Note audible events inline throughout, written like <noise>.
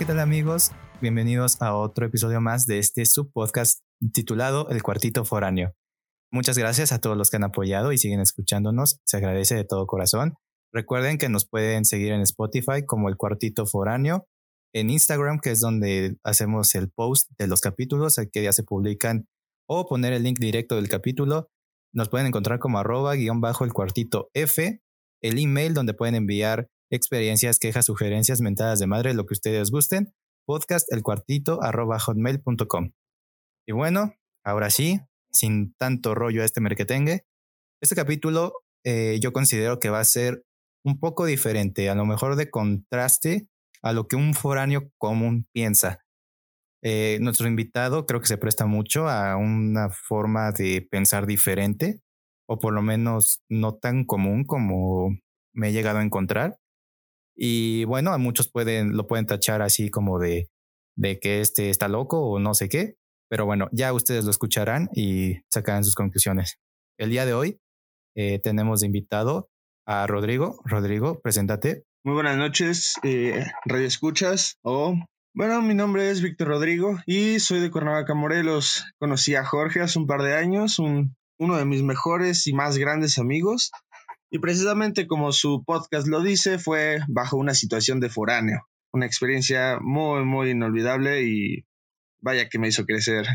¿qué tal amigos? Bienvenidos a otro episodio más de este subpodcast titulado El Cuartito Foráneo. Muchas gracias a todos los que han apoyado y siguen escuchándonos. Se agradece de todo corazón. Recuerden que nos pueden seguir en Spotify como El Cuartito Foráneo, en Instagram, que es donde hacemos el post de los capítulos, que ya se publican, o poner el link directo del capítulo. Nos pueden encontrar como arroba guion bajo el cuartito F, el email donde pueden enviar experiencias, quejas, sugerencias, mentadas de madre, lo que ustedes gusten, podcast el cuartito arroba hotmail.com. Y bueno, ahora sí, sin tanto rollo a este merquetengue, este capítulo eh, yo considero que va a ser un poco diferente, a lo mejor de contraste a lo que un foráneo común piensa. Eh, nuestro invitado creo que se presta mucho a una forma de pensar diferente, o por lo menos no tan común como me he llegado a encontrar. Y bueno, a muchos pueden, lo pueden tachar así como de, de que este está loco o no sé qué. Pero bueno, ya ustedes lo escucharán y sacarán sus conclusiones. El día de hoy eh, tenemos invitado a Rodrigo. Rodrigo, preséntate. Muy buenas noches, eh, Escuchas. O, bueno, mi nombre es Víctor Rodrigo y soy de Cuernavaca, Morelos. Conocí a Jorge hace un par de años, un, uno de mis mejores y más grandes amigos. Y precisamente como su podcast lo dice, fue bajo una situación de foráneo. Una experiencia muy, muy inolvidable y vaya que me hizo crecer.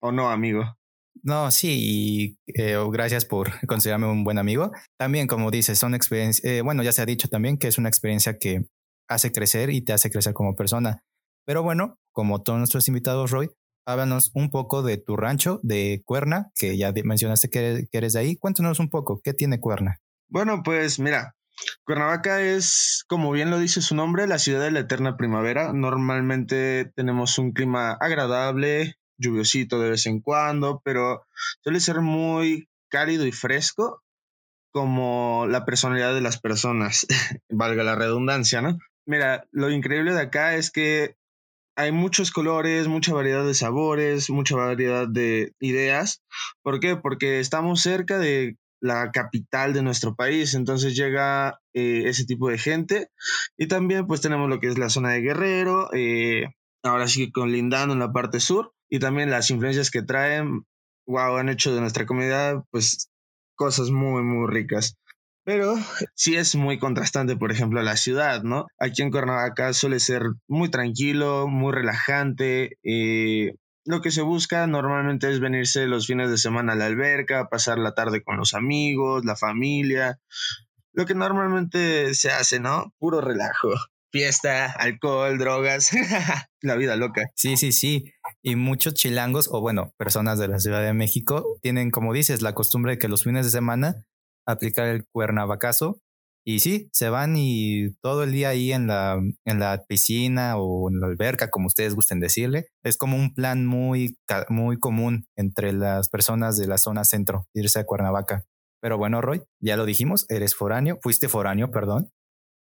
¿O no, amigo? No, sí, y eh, gracias por <laughs> considerarme un buen amigo. También, como dices, son experiencias, eh, bueno, ya se ha dicho también que es una experiencia que hace crecer y te hace crecer como persona. Pero bueno, como todos nuestros invitados, Roy, háblanos un poco de tu rancho de Cuerna, que ya mencionaste que eres de ahí. Cuéntanos un poco, ¿qué tiene Cuerna? Bueno, pues mira, Cuernavaca es, como bien lo dice su nombre, la ciudad de la eterna primavera. Normalmente tenemos un clima agradable, lluviosito de vez en cuando, pero suele ser muy cálido y fresco, como la personalidad de las personas, <laughs> valga la redundancia, ¿no? Mira, lo increíble de acá es que hay muchos colores, mucha variedad de sabores, mucha variedad de ideas. ¿Por qué? Porque estamos cerca de la capital de nuestro país, entonces llega eh, ese tipo de gente y también pues tenemos lo que es la zona de Guerrero, eh, ahora sí con Lindano en la parte sur y también las influencias que traen, wow, han hecho de nuestra comunidad pues cosas muy muy ricas. Pero sí es muy contrastante, por ejemplo, la ciudad, ¿no? Aquí en Cuernavaca suele ser muy tranquilo, muy relajante, eh, lo que se busca normalmente es venirse los fines de semana a la alberca, pasar la tarde con los amigos, la familia, lo que normalmente se hace, ¿no? Puro relajo. Fiesta, alcohol, drogas, <laughs> la vida loca. Sí, sí, sí. Y muchos chilangos, o bueno, personas de la Ciudad de México, tienen, como dices, la costumbre de que los fines de semana aplicar el cuernavacazo y sí, se van y todo el día ahí en la, en la piscina o en la alberca, como ustedes gusten decirle. Es como un plan muy, muy común entre las personas de la zona centro, irse a Cuernavaca. Pero bueno, Roy, ya lo dijimos, eres foráneo, fuiste foráneo, perdón,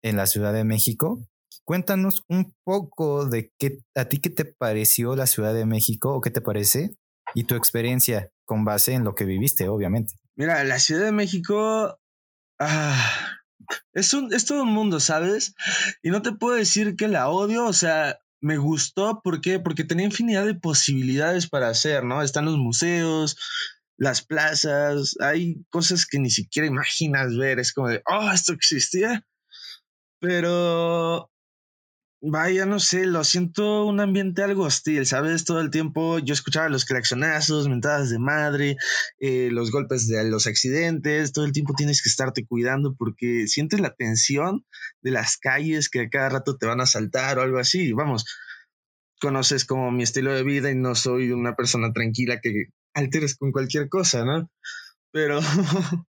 en la Ciudad de México. Cuéntanos un poco de qué, a ti qué te pareció la Ciudad de México o qué te parece y tu experiencia con base en lo que viviste, obviamente. Mira, la Ciudad de México, ah, es, un, es todo un mundo, ¿sabes? Y no te puedo decir que la odio, o sea, me gustó, ¿por qué? Porque tenía infinidad de posibilidades para hacer, ¿no? Están los museos, las plazas, hay cosas que ni siquiera imaginas ver, es como de, oh, esto existía. Pero Vaya, no sé, lo siento un ambiente algo hostil, ¿sabes? Todo el tiempo yo escuchaba los claxonazos, mentadas de madre, eh, los golpes de los accidentes, todo el tiempo tienes que estarte cuidando porque sientes la tensión de las calles que a cada rato te van a saltar o algo así. Vamos, conoces como mi estilo de vida y no soy una persona tranquila que alteres con cualquier cosa, ¿no? Pero <laughs>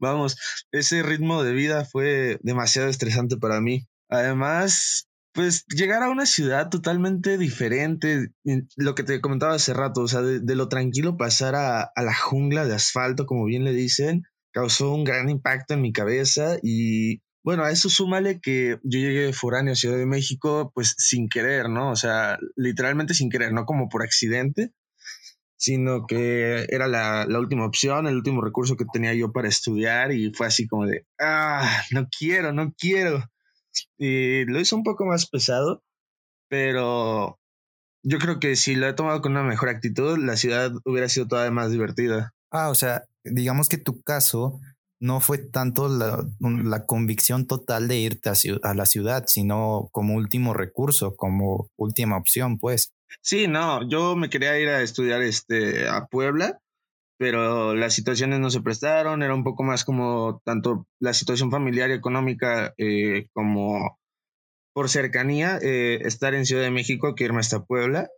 vamos, ese ritmo de vida fue demasiado estresante para mí. Además, pues llegar a una ciudad totalmente diferente, lo que te comentaba hace rato, o sea, de, lo tranquilo pasar a, la jungla de asfalto, como bien le dicen, causó un gran impacto en mi cabeza y bueno, a eso súmale que yo llegué foráneo a Ciudad de México, pues sin querer, ¿no? O sea, literalmente sin querer, no como por accidente, sino que era la, la, última opción, el último recurso que tenía yo para estudiar y fue así como de, ah, no quiero, no quiero y lo hizo un poco más pesado, pero yo creo que si lo he tomado con una mejor actitud, la ciudad hubiera sido todavía más divertida. Ah, o sea, digamos que tu caso no fue tanto la, convicción total de irte a, la ciudad, sino como último recurso, como última opción, pues. Sí, no, yo me quería ir a estudiar este, a Puebla, pero las situaciones no se prestaron, era un poco más como tanto la situación familiar y económica eh, como por cercanía, eh, estar en Ciudad de México que irme hasta Puebla.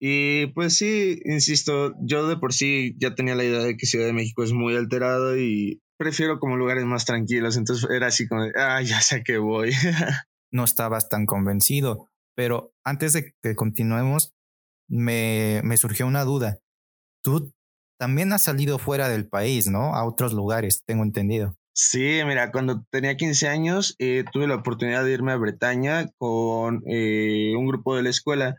Y pues sí, insisto, yo de por sí ya tenía la idea de que Ciudad de México es muy alterado y prefiero como lugares más tranquilos. Entonces era así como, ah, ya sé que voy. <laughs> no estabas tan convencido, pero antes de que continuemos, me, me surgió una duda. Tú también has salido fuera del país, ¿no? A otros lugares, tengo entendido. Sí, mira, cuando tenía 15 años eh, tuve la oportunidad de irme a Bretaña con eh, un grupo de la escuela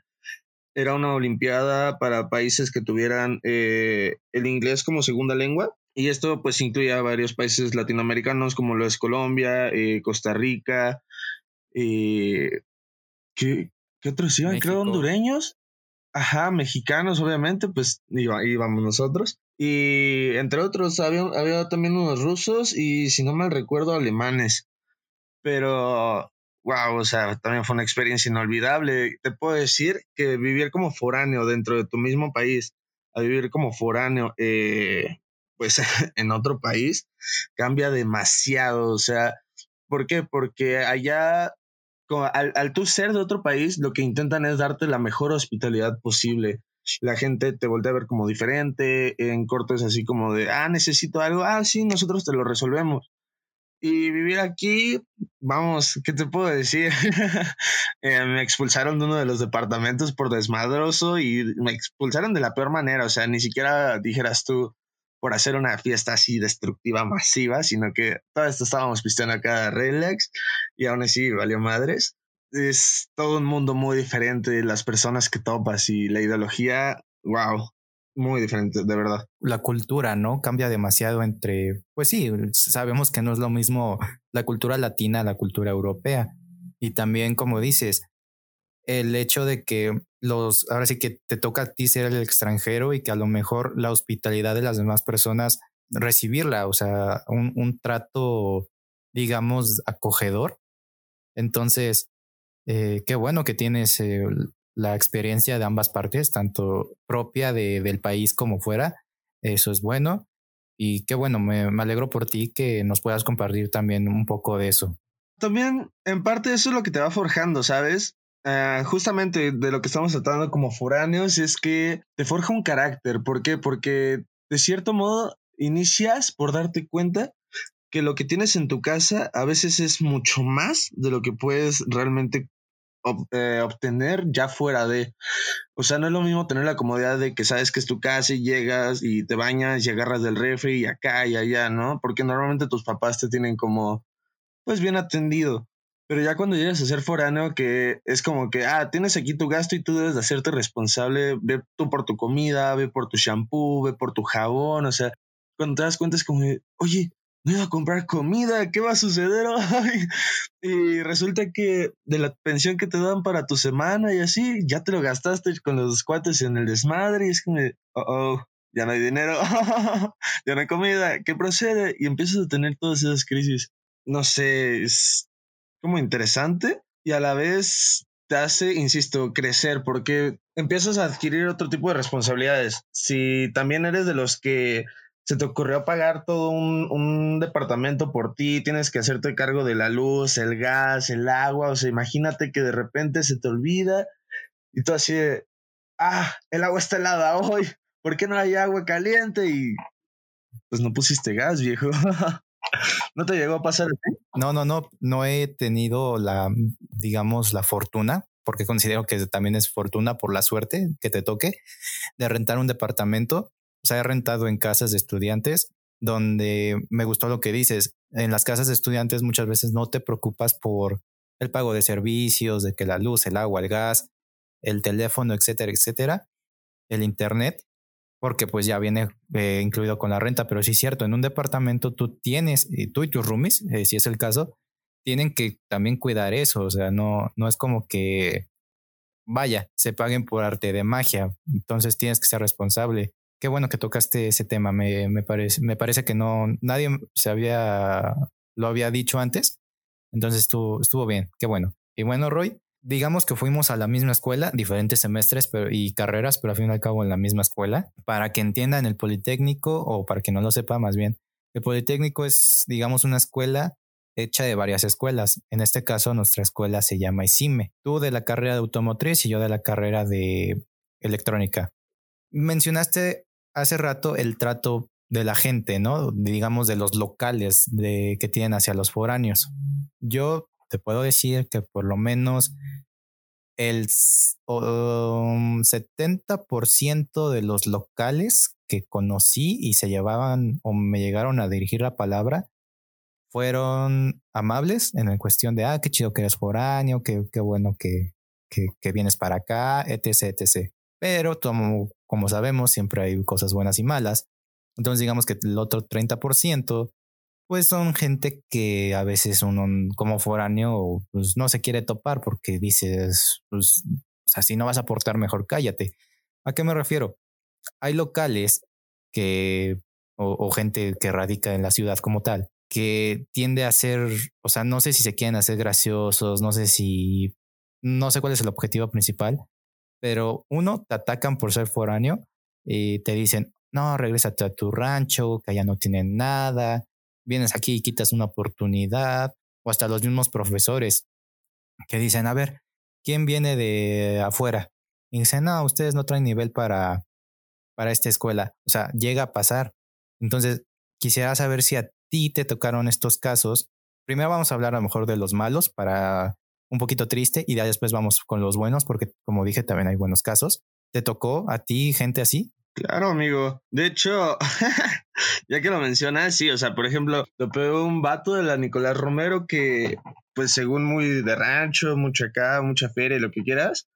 era una olimpiada para países que tuvieran eh, el inglés como segunda lengua. Y esto pues incluía varios países latinoamericanos como lo es Colombia, eh, Costa Rica, eh, ¿qué, ¿qué, otros iban? Creo hondureños. Ajá, mexicanos obviamente, pues íbamos nosotros. Y entre otros había, había también unos rusos y si no mal recuerdo alemanes. Pero wow, o sea, también fue una experiencia inolvidable. Te puedo decir que vivir como foráneo dentro de tu mismo país, a vivir como foráneo, eh, pues <laughs> en otro país, cambia demasiado. O sea, ¿por qué? Porque allá, al, al tú ser de otro país, lo que intentan es darte la mejor hospitalidad posible la gente te voltea a ver como diferente, en cortes así como de, ah, necesito algo, ah, sí, nosotros te lo resolvemos. Y vivir aquí, vamos, ¿qué te puedo decir? <laughs> Eh, me expulsaron de uno de los departamentos por desmadroso y me expulsaron de la peor manera. O sea, ni siquiera dijeras tú por hacer una fiesta así destructiva masiva, sino que todo esto estábamos pisteando acá relax y aún así valió madres. Es todo un mundo muy diferente, las personas que topas y la ideología, wow, muy diferente, de verdad. La cultura, ¿no? Cambia demasiado entre, pues sí, sabemos que no es lo mismo la cultura latina la cultura europea. Y también, como dices, el hecho de que los, ahora sí que te toca a ti ser el extranjero y que a lo mejor la hospitalidad de las demás personas, recibirla, o sea, un, un trato, digamos, acogedor. Entonces, eh, qué bueno que tienes eh, la experiencia de ambas partes, tanto propia de, del país como fuera. Eso es bueno. Y qué bueno, me, me, alegro por ti que nos puedas compartir también un poco de eso. También, en parte, eso es lo que te va forjando, ¿sabes? Uh, justamente de lo que estamos tratando como foráneos es que te forja un carácter. ¿Por qué? Porque de cierto modo inicias por darte cuenta que lo que tienes en tu casa a veces es mucho más de lo que puedes realmente eh, obtener ya fuera de. O sea, no es lo mismo tener la comodidad de que sabes que es tu casa y llegas y te bañas y agarras del refri y acá y allá, ¿no? Porque normalmente tus papás te tienen como, pues bien atendido. Pero ya cuando llegas a ser foráneo, que es como que, ah, tienes aquí tu gasto y tú debes de hacerte responsable, ve tú por tu comida, ve por tu shampoo, ve por tu jabón, o sea, cuando te das cuenta es como, oye, no iba a comprar comida, ¿qué va a suceder <laughs> y resulta que de la pensión que te dan para tu semana y así, ya te lo gastaste con los cuates en el desmadre y es como, oh, oh, ya no hay dinero, <laughs> ya no hay comida, ¿qué procede? Y empiezas a tener todas esas crisis. No sé, es como interesante y a la vez te hace, insisto, crecer porque empiezas a adquirir otro tipo de responsabilidades. Si también eres de los que se te ocurrió pagar todo un, departamento por ti, tienes que hacerte cargo de la luz, el gas, el agua, o sea, imagínate que de repente se te olvida y tú así de, ah, el agua está helada hoy, ¿por qué no hay agua caliente? Y pues no pusiste gas, viejo. <laughs> ¿No te llegó a pasar? No, no, no, no he tenido la, digamos, la fortuna, porque considero que también es fortuna por la suerte que te toque, de rentar un departamento o sea, he rentado en casas de estudiantes donde me gustó lo que dices. En las casas de estudiantes muchas veces no te preocupas por el pago de servicios, de que la luz, el agua, el gas, el teléfono, etcétera, etcétera, el internet, porque pues ya viene eh, incluido con la renta, pero sí es cierto, en un departamento tú tienes, y tú y tus roomies, eh, si es el caso, tienen que también cuidar eso, o sea, no, no es como que vaya, se paguen por arte de magia. Entonces tienes que ser responsable. Qué bueno que tocaste ese tema. Me, me, parece, me parece que no, nadie se había, lo había dicho antes. Entonces estuvo, estuvo bien. Qué bueno. Y bueno, Roy, digamos que fuimos a la misma escuela, diferentes semestres pero, y carreras, pero al fin y al cabo en la misma escuela. Para que entiendan el Politécnico, o para que no lo sepa más bien, el Politécnico es, digamos, una escuela hecha de varias escuelas. En este caso, nuestra escuela se llama ICIME. Tú de la carrera de automotriz y yo de la carrera de electrónica. Mencionaste hace rato el trato de la gente, ¿no? Digamos de los locales de, que tienen hacia los foráneos. Yo te puedo decir que por lo menos el 70% de los locales que conocí y se llevaban o me llegaron a dirigir la palabra fueron amables en la cuestión de, ah, qué chido que eres foráneo, qué, qué bueno que, que, que, vienes para acá, etc., etc. Pero como, como sabemos, siempre hay cosas buenas y malas. Entonces digamos que el otro 30% pues son gente que a veces uno como foráneo pues no se quiere topar porque dices, pues, o sea, si no vas a aportar mejor cállate. ¿A qué me refiero? Hay locales que, o, o gente que radica en la ciudad como tal, que tiende a ser, o sea, no sé si se quieren hacer graciosos, no sé si, no sé cuál es el objetivo principal, pero uno, te atacan por ser foráneo y te dicen, no, regrésate a tu rancho, que allá no tienen nada, vienes aquí y quitas una oportunidad, o hasta los mismos profesores que dicen, a ver, ¿quién viene de afuera? Y dicen, no, ustedes no traen nivel para, para esta escuela. O sea, llega a pasar. Entonces, quisiera saber si a ti te tocaron estos casos. Primero vamos a hablar a lo mejor de los malos para un poquito triste y después vamos con los buenos porque como dije también hay buenos casos. ¿Te tocó a ti gente así? Claro, amigo. De hecho, <laughs> ya que lo mencionas, sí, o sea, por ejemplo, lo un vato de la Nicolás Romero que, pues, según muy de rancho, mucho acá, mucha feria y lo que quieras,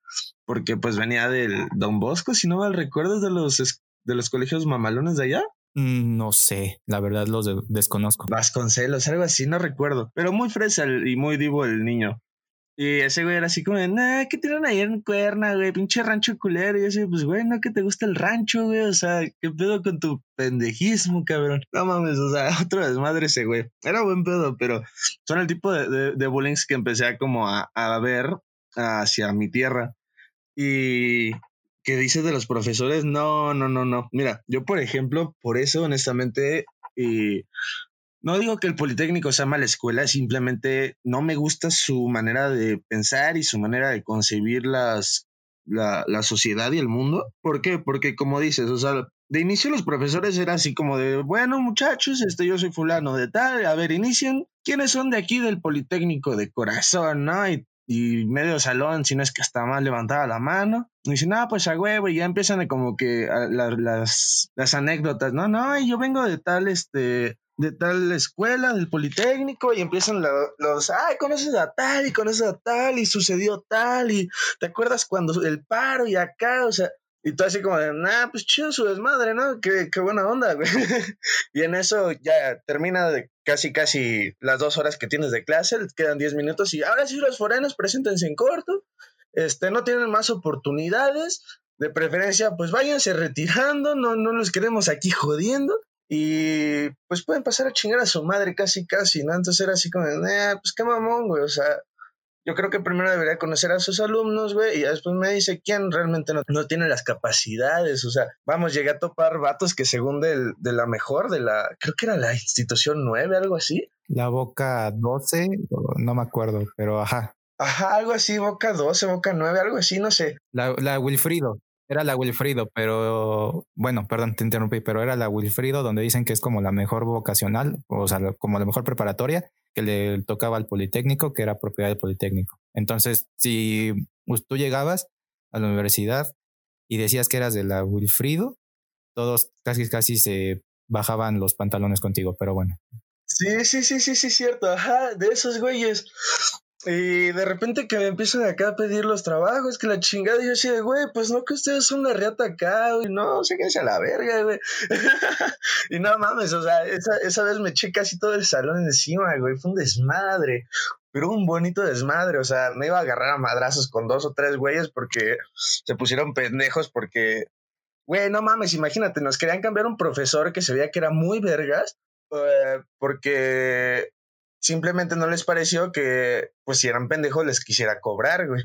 porque pues venía del Don Bosco, si no mal recuerdas, de los, de los colegios mamalones de allá. Mm, no sé, la verdad los de desconozco. Vasconcelos, algo así, no recuerdo. Pero muy fresa y muy divo el niño. Y ese güey era así como, nah, ¿qué tiran ahí en cuerna, güey? Pinche rancho culero. Y yo así, pues, güey, no que te gusta el rancho, güey. O sea, ¿qué pedo con tu pendejismo, cabrón? No mames, o sea, <laughs> otro desmadre ese güey. Era buen pedo, pero son el tipo de, de, de que empecé a como a, a ver hacia mi tierra. Y que dices de los profesores, no, no, no, no. Mira, yo, por ejemplo, por eso, honestamente, y no digo que el Politécnico sea mala escuela, simplemente no me gusta su manera de pensar y su manera de concebir las, la, la, sociedad y el mundo. ¿Por qué? Porque como dices, o sea, de inicio los profesores era así como de, bueno muchachos, este yo soy fulano de tal, a ver, inician, ¿quiénes son de aquí del Politécnico de corazón, no? Y, y medio salón, si no es que hasta más levantaba la mano. Y dicen, no, pues a huevo, y ya empiezan como que la, las, las anécdotas, no, no, yo vengo de tal, este, de tal escuela, del Politécnico, y empiezan los, ay, conoces a tal, y conoces a tal, y sucedió tal, y te acuerdas cuando el paro y acá, o sea, y tú así como de, nah, pues chido su desmadre, ¿no? Qué, qué buena onda, güey. <laughs> y en eso ya termina casi, casi las dos horas que tienes de clase, quedan diez minutos, y ahora sí los forenos, preséntense en corto, este, no tienen más oportunidades, de preferencia, pues váyanse retirando, no, no los queremos aquí jodiendo y pues pueden pasar a chingar a su madre casi, casi, ¿no? Entonces era así como, eh, pues qué mamón, güey, o sea, yo creo que primero debería conocer a sus alumnos, güey, y después me dice quién realmente no, no, tiene las capacidades, o sea, vamos, llegué a topar vatos que según del, de la mejor, de la, creo que era la institución 9, algo así. La Boca 12, no me acuerdo, pero ajá. Ajá, algo así, Boca 12, Boca 9, algo así, no sé. La, la Wilfrido. Era la Wilfrido, pero bueno, perdón, te interrumpí, pero era la Wilfrido donde dicen que es como la mejor vocacional, o sea, como la mejor preparatoria que le tocaba al Politécnico, que era propiedad del Politécnico. Entonces, si tú llegabas a la universidad y decías que eras de la Wilfrido, todos casi casi se bajaban los pantalones contigo, pero bueno. Sí, sí, sí, sí, sí, cierto. Ajá, de esos güeyes. Y de repente que me empiezan acá a pedir los trabajos, que la chingada, y yo así de, güey, pues no que ustedes son una reata acá, güey, no, sé qué a la verga, güey. <laughs> y no mames, o sea, esa, esa vez me eché casi todo el salón encima, güey, fue un desmadre. pero un bonito desmadre, o sea, me iba a agarrar a madrazos con dos o tres güeyes porque se pusieron pendejos porque, güey, no mames, imagínate, nos querían cambiar un profesor que se veía que era muy vergas eh, porque simplemente no les pareció que, pues si eran pendejos, les quisiera cobrar, güey.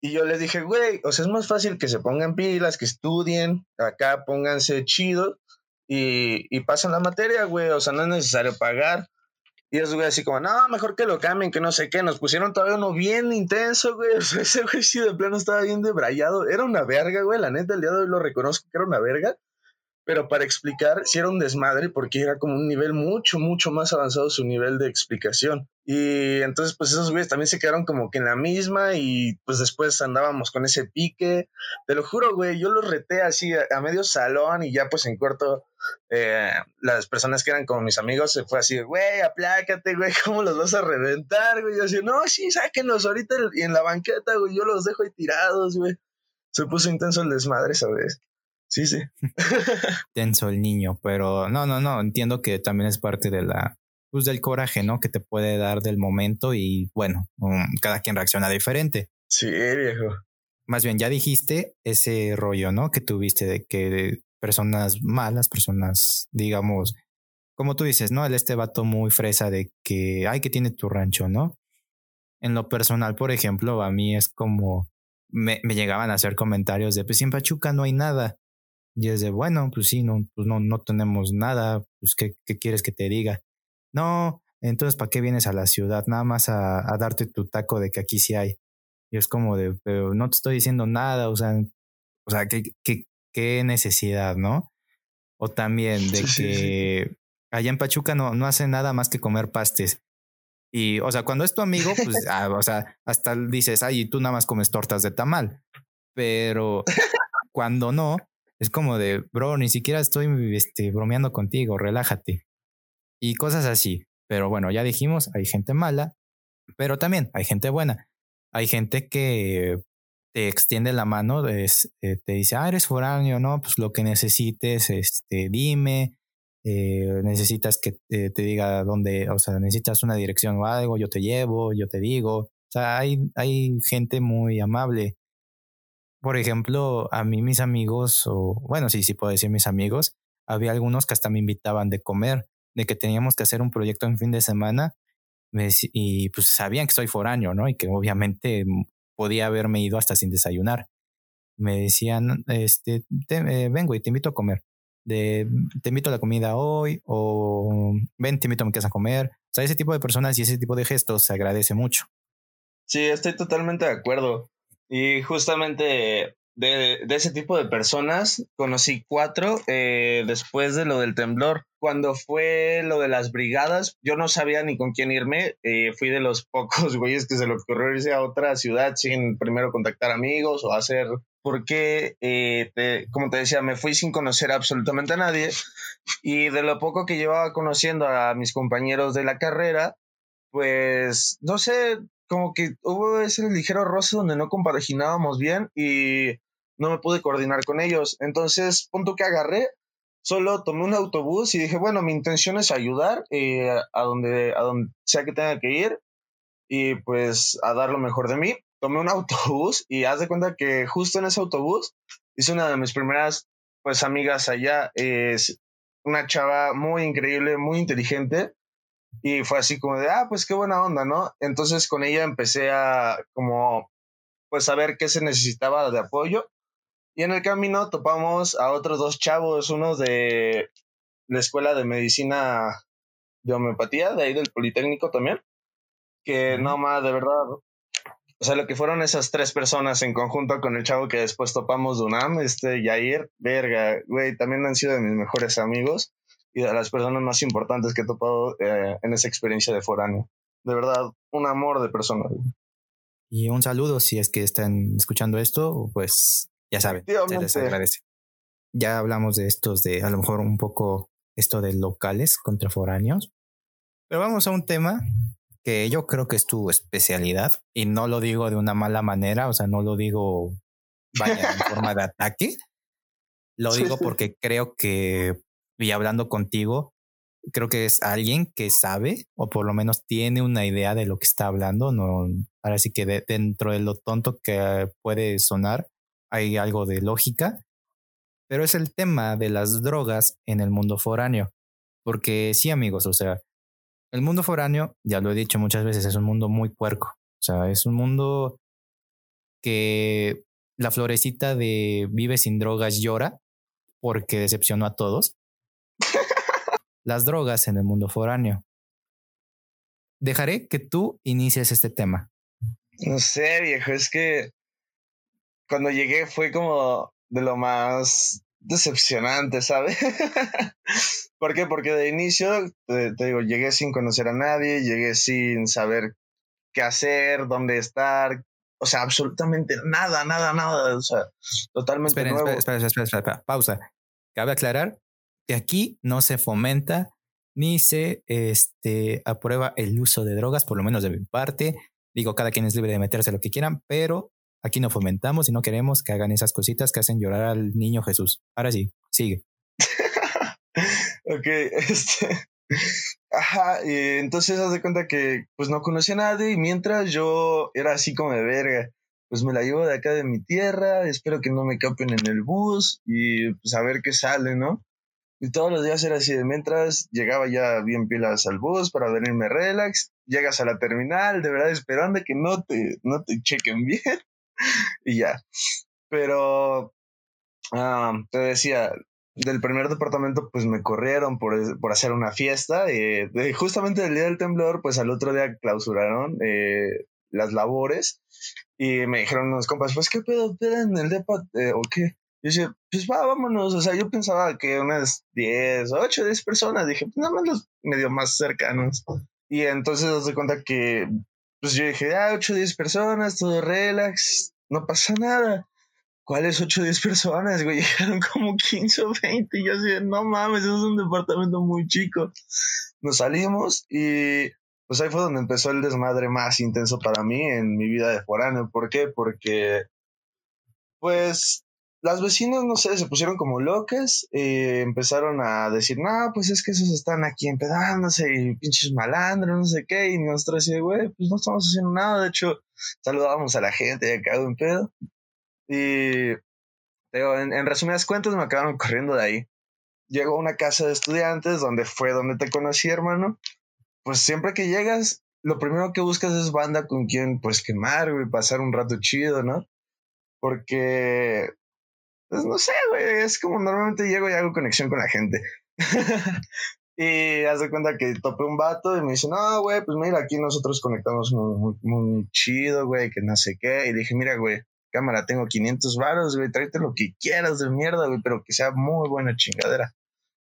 Y yo les dije, güey, o sea, es más fácil que se pongan pilas, que estudien, acá pónganse chidos y, y pasan la materia, güey. O sea, no es necesario pagar. Y esos güey así como, no, mejor que lo cambien, que no sé qué. Nos pusieron todavía uno bien intenso, güey. <laughs> O sea, ese güey sí de plano estaba bien debrayado. Era una verga, güey. La neta, el día de hoy lo reconozco que era una verga pero para explicar si era un desmadre porque era como un nivel mucho, mucho más avanzado su nivel de explicación. Y entonces pues esos güeyes también se quedaron como que en la misma y pues después andábamos con ese pique. Te lo juro, güey, yo los reté así a, medio salón y ya pues en corto eh, las personas que eran como mis amigos se fue así, güey, aplácate, güey, <laughs> ¿cómo los vas a reventar, güey? yo así, no, sí, sáquenlos ahorita en la banqueta, güey, yo los dejo ahí tirados, güey. Se puso intenso el desmadre, ¿sabes? Sí, sí. <laughs> Tenso el niño, pero no, no, no, entiendo que también es parte de la, pues del coraje, ¿no? Que te puede dar del momento y bueno, cada quien reacciona diferente. Sí, viejo. Más bien, ya dijiste ese rollo, ¿no? Que tuviste de que personas malas, personas, digamos, como tú dices, ¿no? El este vato muy fresa de que, ay, que tiene tu rancho, ¿no? En lo personal, por ejemplo, a mí es como, me, me llegaban a hacer comentarios de, pues en Pachuca no hay nada. Y es de, bueno, pues sí, no, pues no, no tenemos nada, pues ¿qué, ¿qué, quieres que te diga? No, entonces ¿para qué vienes a la ciudad? Nada más a, a, darte tu taco de que aquí sí hay. Y es como de, pero no te estoy diciendo nada, o sea, o sea, ¿qué, qué, qué necesidad, no? O también de que allá en Pachuca no, no hace nada más que comer pastes. Y, o sea, cuando es tu amigo, <laughs> pues, ah, o sea, hasta dices, ay, tú nada más comes tortas de tamal. Pero cuando no, es como de, bro, ni siquiera estoy este, bromeando contigo, relájate. Y cosas así. Pero bueno, ya dijimos, hay gente mala, pero también hay gente buena. Hay gente que te extiende la mano, es, eh, te dice, ah, eres foráneo, ¿no? Pues lo que necesites, este, dime, eh, necesitas que te, te, diga dónde, o sea, necesitas una dirección o algo, yo te llevo, yo te digo. O sea, hay, hay gente muy amable por ejemplo, a mí mis amigos, o bueno, sí, sí puedo decir mis amigos, había algunos que hasta me invitaban de comer, de que teníamos que hacer un proyecto en fin de semana y pues sabían que soy foráneo, ¿no? Y que obviamente podía haberme ido hasta sin desayunar. Me decían, este, eh, vengo y te invito a comer. De, te invito a la comida hoy o ven, te invito a mi casa a comer. O sea, ese tipo de personas y ese tipo de gestos se agradece mucho. Sí, estoy totalmente de acuerdo. Y justamente de, de, ese tipo de personas conocí cuatro eh, después de lo del temblor. Cuando fue lo de las brigadas, yo no sabía ni con quién irme. Eh, fui de los <laughs> pocos güeyes que se le ocurrió irse a otra ciudad sin primero contactar amigos o hacer. Porque, eh, como te decía, me fui sin conocer absolutamente a nadie. Y de lo poco que llevaba conociendo a mis compañeros de la carrera, pues no sé, como que hubo ese ligero roce donde no compaginábamos bien y no me pude coordinar con ellos. Entonces, punto que agarré, solo tomé un autobús y dije, bueno, mi intención es ayudar eh, a, donde, sea que tenga que ir y pues a dar lo mejor de mí. Tomé un <laughs> autobús y haz de cuenta que justo en ese autobús hice una de mis primeras pues amigas allá. Es una chava muy increíble, muy inteligente y fue así como de, ah, pues qué buena onda, ¿no? Entonces con ella empecé a como, pues a ver qué se necesitaba de apoyo. Y en el camino topamos a otros dos chavos, uno de la Escuela de Medicina de Homeopatía, de ahí del Politécnico también, que no más, de verdad, o sea, lo que fueron esas tres personas en conjunto con el chavo que después topamos de UNAM, este Yair, verga, güey, también han sido de mis mejores amigos y de las personas más importantes que he topado eh, en esa experiencia de foráneo. De verdad, un amor de persona. Y un saludo si es que están escuchando esto, pues ya saben, se les agradece. Ya hablamos de estos, de a lo mejor un poco esto de locales contra foráneos. Pero vamos a un tema que yo creo que es tu especialidad y no lo digo de una mala manera, o sea, no lo digo vaya en forma de <laughs> ataque. Lo digo porque creo que y hablando contigo, creo que es alguien que sabe o por lo menos tiene una idea de lo que está hablando. No, ahora sí que dentro de lo tonto que puede sonar, hay algo de lógica, pero es el tema de las drogas en el mundo foráneo. Porque sí, amigos, o sea, el mundo foráneo, ya lo he dicho muchas veces, es un mundo muy puerco. O sea, es un mundo que la florecita de vive sin drogas llora porque decepcionó a todos. Las drogas en el mundo foráneo. Dejaré que tú inicies este tema. No sé, viejo, es que cuando llegué fue como de lo más decepcionante, ¿sabes? ¿Por qué? Porque de inicio, te, digo, llegué sin conocer a nadie, llegué sin saber qué hacer, dónde estar, o sea, absolutamente nada, nada, nada, o sea, totalmente espera, nuevo. Espera, espera, espera, espera, pausa. Cabe aclarar que aquí no se fomenta ni se este, aprueba el uso de drogas, por lo menos de mi parte. Digo, cada quien es libre de meterse lo que quieran, pero aquí no fomentamos y no queremos que hagan esas cositas que hacen llorar al niño Jesús. Ahora sí, sigue. <laughs> ok, este. Ajá, y entonces haz de cuenta que pues no conocía a nadie y mientras yo era así como de verga, pues me la llevo de acá de mi tierra, espero que no me capen en el bus y pues a ver qué sale, ¿no? Y todos los días era así de mientras llegaba ya bien pilas al bus para venirme relax, llegas a la terminal, de verdad esperando que no te, no te chequen bien <laughs> y ya. Pero ah, te decía, del primer departamento pues me corrieron por, por hacer una fiesta. Eh, justamente el día del temblor pues al otro día clausuraron eh, las labores y me dijeron unos compas, pues qué pedo, en el depa eh, o qué. Yo decía, pues va, vámonos. O sea, yo pensaba que unas 10, 8, 10 personas. Dije, pues nada más los medio más cercanos. Y entonces os de cuenta que, pues yo dije, ah, 8, 10 personas, todo relax, no pasa nada. ¿cuáles 8 o 10 personas, güey? <laughs> Llegaron como 15 o 20 y yo así, no mames, eso es un departamento muy chico. Nos salimos y pues ahí fue donde empezó el desmadre más intenso para mí en mi vida de foráneo. ¿Por qué? Porque pues las vecinas, no sé, se pusieron como locas, y empezaron a decir, no, pues es que esos están aquí empedándose y pinches malandros, no sé qué, y nosotros así, güey, pues no estamos haciendo nada, de hecho, saludábamos a la gente ya cagado en pedo, y en, en, resumidas cuentas me acabaron corriendo de ahí. Llego a una casa de estudiantes donde fue donde te conocí, hermano. Pues siempre que llegas, lo primero que buscas es banda con quien pues quemar, güey, pasar un rato chido, ¿no? Porque, pues no sé, güey, es como normalmente llego y hago conexión con la gente. <laughs> y haz de cuenta que topé un vato y me dice, no, güey, pues mira, aquí nosotros conectamos muy, muy, chido, güey, que no sé qué. Y dije, mira, güey, cámara, tengo 500 varos, güey, tráete lo que quieras de mierda, güey, pero que sea muy buena chingadera.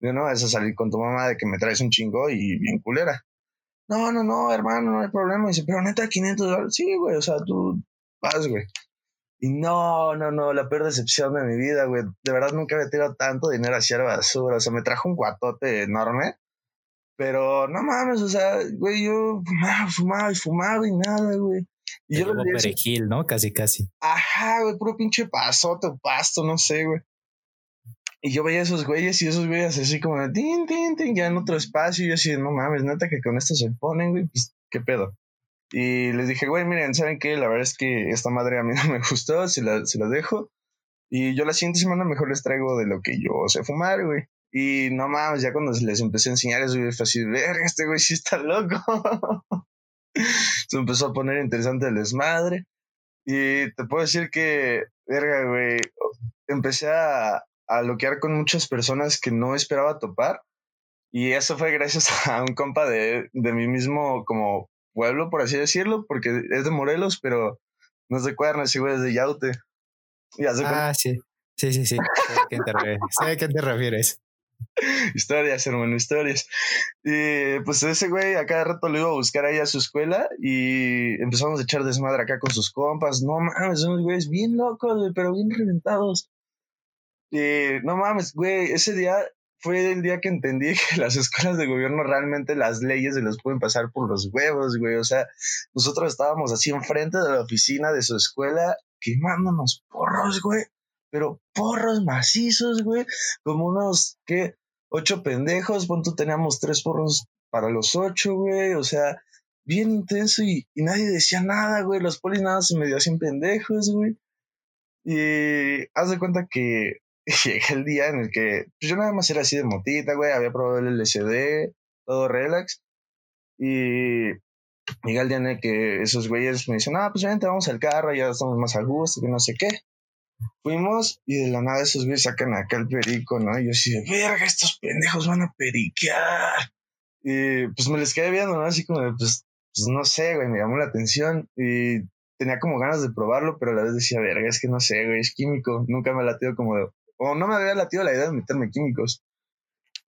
Yo no a salir con tu mamá de que me traes un chingo y bien culera. No, no, no, hermano, no hay problema. dice, pero neta, 500 varos. Sí, güey, o sea, tú vas, güey. Y no, no, no, la peor decepción de mi vida, güey. De verdad nunca había tirado tanto dinero hacia la basura. O sea, me trajo un guatote enorme. Pero no mames, o sea, güey, yo fumaba, fumaba y fumaba y nada, güey. Y yo lo perejil, ¿no? Casi, casi. Ajá, güey, puro pinche pasote o pasto, no sé, güey. Y yo veía a esos güeyes y esos güeyes así como, tin, tin, tin, ya en otro espacio. Y yo así, no mames, neta que con esto se ponen, güey, pues, ¿qué pedo? Y les dije, güey, miren, ¿saben qué? La verdad es que esta madre a mí <laughs> no me gustó, se la, se la dejo. Y yo la siguiente semana mejor les traigo de lo que yo sé fumar, güey. Y no mames, ya cuando les empecé a enseñar eso, fue así, verga, este güey sí está loco. <laughs> se empezó a poner interesante el desmadre. Y te puedo decir que, verga, güey, empecé a, a loquear con muchas personas que no esperaba topar. Y eso fue gracias <laughs> a un compa de, de mi mismo como pueblo, por así decirlo, porque es de Morelos, pero no es de Cuernas, güey, es de Yaute. ah, sí. Sí, sí, sí. Sé a qué te refieres. <laughs> historias, hermano, historias. Y pues ese güey a cada rato lo iba a buscar ahí a su escuela y empezamos a echar desmadre acá con sus compas. No mames, son unos güeyes bien locos, pero bien reventados. Y no mames, güey, ese día fue el día que entendí <laughs> que las escuelas de gobierno realmente las leyes se las pueden pasar por los huevos, güey. O sea, nosotros estábamos así enfrente de la oficina de su escuela quemándonos porros, güey pero porros macizos, güey, como unos, ¿qué? ocho pendejos, punto teníamos tres porros para los ocho, güey, o sea, bien intenso y, nadie decía nada, güey, los polis nada se medio hacían pendejos, güey. Y haz de cuenta que <laughs> llega el día en el que pues yo nada más era así de motita, güey, había probado el LCD, todo relax. Y llega el día en el que esos güeyes me dicen, ah, pues vente, vamos al carro, ya estamos más a gusto, que no sé qué. Fuimos y de la nada esos güeyes sacan acá el perico, ¿no? Y yo así de, verga, estos pendejos van a periquear. Y pues me les quedé viendo, ¿no? Así como de, pues, pues no sé, güey, me llamó la atención y tenía como ganas de probarlo, pero a la vez decía, verga, es que no sé, güey, es químico. Nunca me latido como de, o no me había latido la idea de meterme químicos.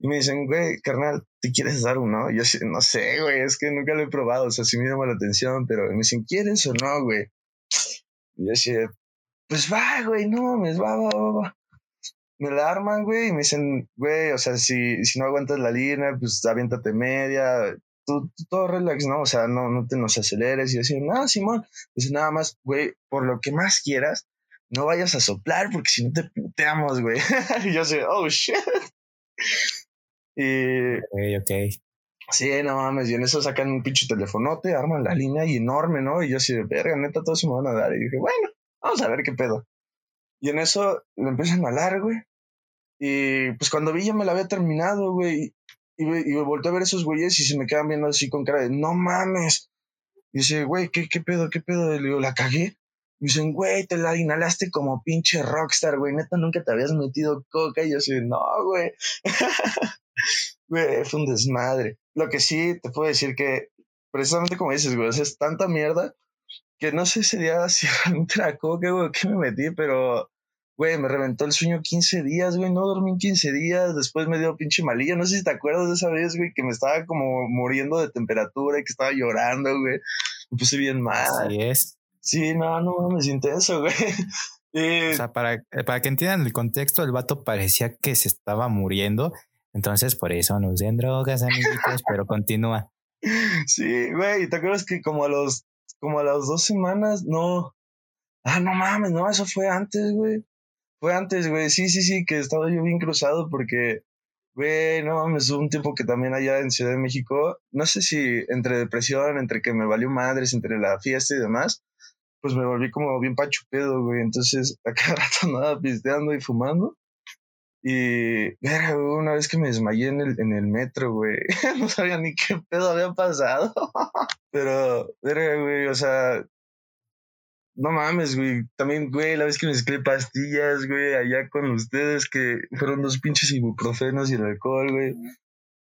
Y me dicen, güey, carnal, ¿te quieres dar uno? Yo no sé, güey, es que nunca lo he probado, o sea, sí me llama la atención, pero me dicen, ¿quieres o no, güey? Y yo así, pues va, güey, no me va, va, va, va. Me la arman, güey, y me dicen, güey, o sea, si, si no aguantas la línea, pues aviéntate media, tú, todo relax, ¿no? O sea, no, no te nos aceleres. Y yo decía, no, Simón, dice nada más, güey, por lo que más quieras, no vayas a soplar porque si no te puteamos, güey. y <laughs> yo así, oh, shit. y... Ok, ok. Sí, no mames, y en eso sacan un pinche telefonote, arman la línea y enorme, ¿no? Y yo así, verga, neta, todos me van a dar. Y dije, bueno, vamos a ver qué pedo. Y en eso le empiezan a hablar, güey. Y pues cuando vi ya me la había terminado, güey. Y, y, volteé a ver esos güeyes y se me quedan viendo así con cara de, no mames. Y dice, güey, ¿qué, ¿qué pedo? ¿Qué pedo? Y le digo, ¿la cagué? Y dicen, güey, te la inhalaste como pinche rockstar, güey. Neta, nunca te habías metido coca. Y yo así, no, güey. <laughs> güey, fue un desmadre. Lo que sí te puedo decir que, precisamente como dices, güey, es tanta mierda que no sé sería <laughs> si realmente era coca, güey, que me metí, pero, güey, me reventó el sueño 15 días, güey, no dormí en 15 días, después me dio pinche malilla, no sé si te acuerdas de esa vez, güey, que me estaba como muriendo de temperatura y que estaba llorando, güey, me puse bien mal. Así es. Sí, no, no me siento eso, güey. <laughs> O sea, para, para que entiendan el contexto, el vato parecía que se estaba muriendo. Entonces, por eso no usen drogas, amiguitos, pero continúa. <laughs> Sí, güey, ¿te acuerdas que como a los como a las dos semanas, no. Ah, no mames, no, eso fue antes, güey. Fue antes, güey. Sí, sí, sí, que estaba yo bien cruzado porque, güey, no mames, hubo un tiempo que también allá en Ciudad de México, no sé si entre depresión, entre que me valió madres, entre la fiesta y demás, pues me volví como bien pachupedo, güey. Entonces, <laughs> a cada rato andaba pisteando y fumando. Y, verga, una vez que me desmayé en el, en el metro, güey, <laughs> no sabía ni qué pedo había pasado. <laughs> Pero, verga, güey, o sea, no mames, güey. También, güey, la vez que me mezclé pastillas, güey, allá con ustedes, que fueron dos pinches ibuprofenos y el alcohol, güey.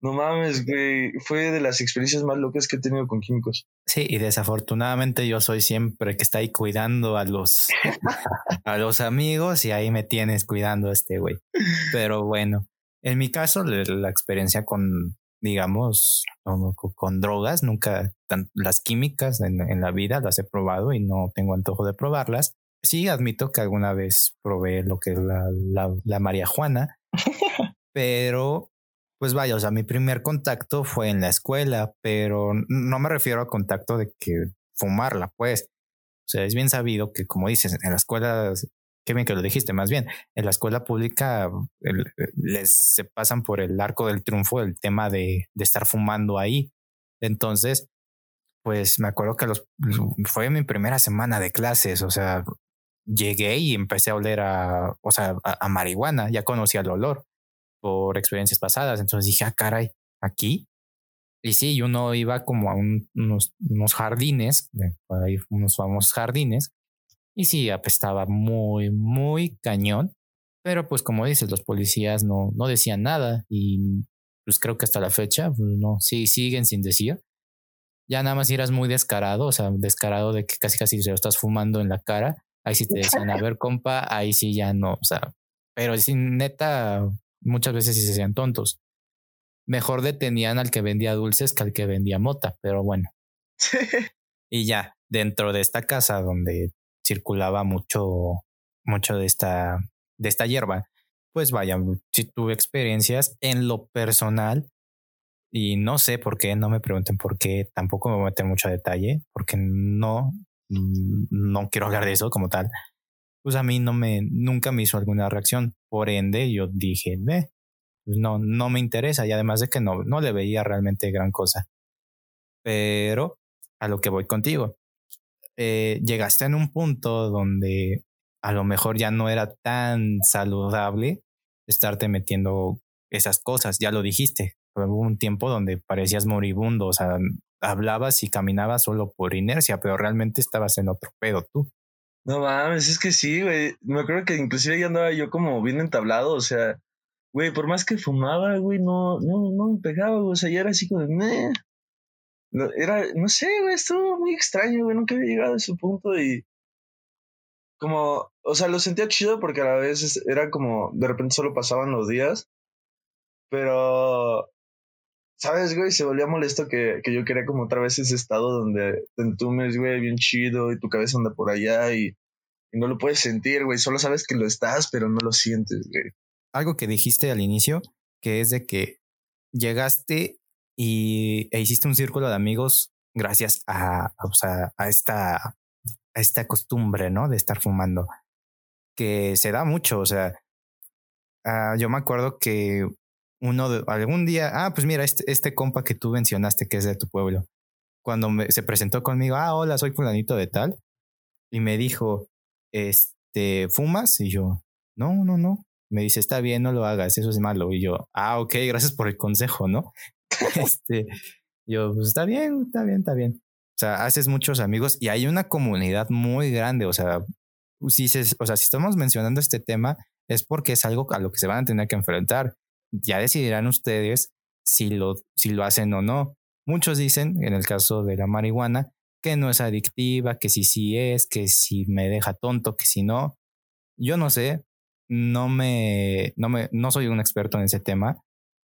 No mames, güey. Fue de las experiencias más locas que he tenido con químicos. Sí, y desafortunadamente yo soy siempre que está ahí cuidando a los, <laughs> a los amigos y ahí me tienes cuidando a este güey. Pero bueno, en mi caso, la experiencia con, digamos, con, drogas, nunca, las químicas en, en, la vida las he probado y no tengo antojo de probarlas. Sí, admito que alguna vez probé lo que es la, la, la marihuana, <laughs> pero pues vaya, o sea, mi primer contacto fue en la escuela, pero no me refiero a contacto de que fumarla, pues. O sea, es bien sabido que, como dices, en la escuela, qué bien que lo dijiste, más bien, en la escuela pública les se pasan por el arco del triunfo el tema de, de estar fumando ahí. Entonces, pues me acuerdo que los, fue mi primera semana de clases, o sea, llegué y empecé a oler a, o sea, a marihuana, ya conocía el olor por experiencias pasadas. Entonces dije, ah, caray, aquí. Y sí, uno iba como a unos, unos, jardines, ahí unos famosos jardines, y sí, apestaba muy, muy cañón. Pero pues como dices, los policías no, no decían nada y pues creo que hasta la fecha, pues, no, sí, siguen sin decir. Ya nada más eras muy descarado, o sea, descarado de que casi casi se lo estás fumando en la cara. Ahí sí te decían, a ver, compa, ahí sí ya no, o sea, pero sin neta, muchas veces sí se hacían tontos. Mejor detenían al que vendía dulces que al que vendía mota, pero bueno. <laughs> y ya, dentro de esta casa donde circulaba mucho, mucho de esta, de esta hierba, pues vaya, si tuve experiencias en lo personal y no sé por qué, no me pregunten por qué, tampoco me voy a meter mucho detalle, porque no, no quiero hablar de eso como tal, pues a mí no me, nunca me hizo alguna reacción. Por ende, yo dije, ve, pues, no, no me interesa y además de que no, no le veía realmente gran cosa. Pero a lo que voy contigo, eh, llegaste en un punto donde a lo mejor ya no era tan saludable estarte metiendo esas cosas, ya lo dijiste, hubo un tiempo donde parecías moribundo, o sea, hablabas y caminabas solo por inercia, pero realmente estabas en otro pedo tú. No mames, es que sí, güey. Me acuerdo que inclusive ya andaba yo como bien entablado, o sea, güey, por más que fumaba, güey, no, no, no me pegaba, güey, o sea, ya era así como de, No, era, no sé, güey, estuvo muy extraño, güey, nunca había llegado a ese punto y como, o sea, lo sentía chido porque a la vez era como, de repente solo pasaban los días, pero ¿Sabes, güey? Se volvía molesto que, que, yo quería como otra vez ese estado donde te entumes, güey, bien chido y tu cabeza anda por allá y, no lo puedes sentir, güey. Solo sabes que lo estás, pero no lo sientes, güey. Algo que dijiste al inicio, que es de que llegaste y e hiciste un círculo de amigos gracias a, o sea, a esta, a esta costumbre, ¿no? De estar fumando, que se da mucho, o sea, uh, yo me acuerdo que uno de algún día, ah, pues mira, este, este compa que tú mencionaste que es de tu pueblo, cuando se presentó conmigo, ah, hola, soy fulanito de tal, y me dijo, este, ¿fumas? Y yo, no, no, no. Me dice, está bien, no lo hagas, eso es malo. Y yo, ah, ok, <laughs> gracias por el consejo, ¿no? <laughs> este, yo, pues está bien, está bien, está bien. O sea, haces muchos amigos y hay una comunidad muy grande. O sea, si se, o sea, si estamos mencionando este tema, es porque es algo a lo que se van a tener que enfrentar ya decidirán ustedes si lo, si lo hacen o no. Muchos dicen, en el caso de la marihuana, que no es adictiva, que si sí es, que si me deja tonto, que si no. Yo no sé, no me, no me, no soy un experto en ese tema.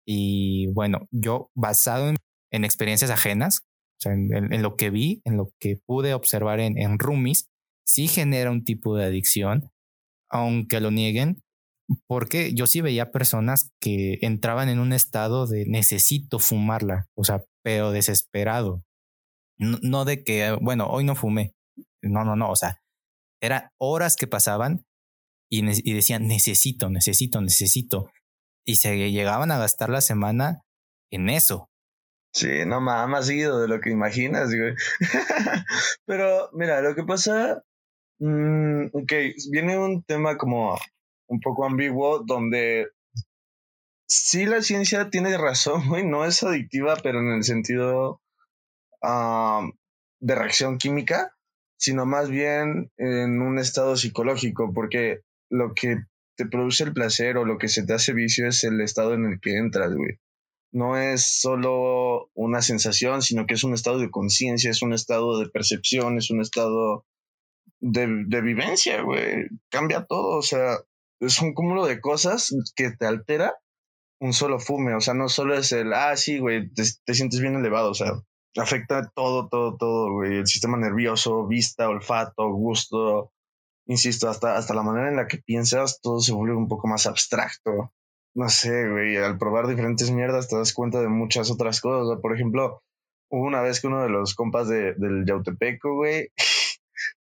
Y bueno, yo basado en, en experiencias ajenas, sea, en, lo que vi, en lo que pude observar en, en roomies, sí genera un tipo de adicción, aunque lo nieguen, porque yo sí veía personas que entraban en un estado de necesito fumarla, o sea, pero desesperado. No, de que, bueno, hoy no fumé. No, no, no, o sea, eran horas que pasaban y, y decían necesito, necesito, necesito. Y se llegaban a gastar la semana en eso. Sí, no más, más seguido de lo que imaginas, güey. <laughs> Pero mira, lo que pasa, mm, ok, viene un tema como un poco ambiguo donde sí la ciencia tiene razón, <laughs> güey, no es adictiva, pero en el sentido de reacción química, sino más bien en un estado psicológico, porque lo que te produce el placer o lo que se te hace vicio es el estado en el que entras, güey. No es solo una sensación, sino que es un estado de conciencia, es un estado de percepción, es un estado de, de vivencia, güey. Cambia todo, o sea, es un cúmulo de cosas que te altera un solo fume. O sea, no solo es el, ah, sí, güey, te, sientes bien elevado. O sea, afecta todo, todo, todo, güey. El sistema nervioso, vista, olfato, gusto. Insisto, hasta, hasta la manera en la que piensas, todo se vuelve un poco más abstracto. No sé, güey, al probar diferentes mierdas te das cuenta de muchas otras cosas. por ejemplo, hubo una vez que uno de los compas de, del Yautepeco, güey, <laughs>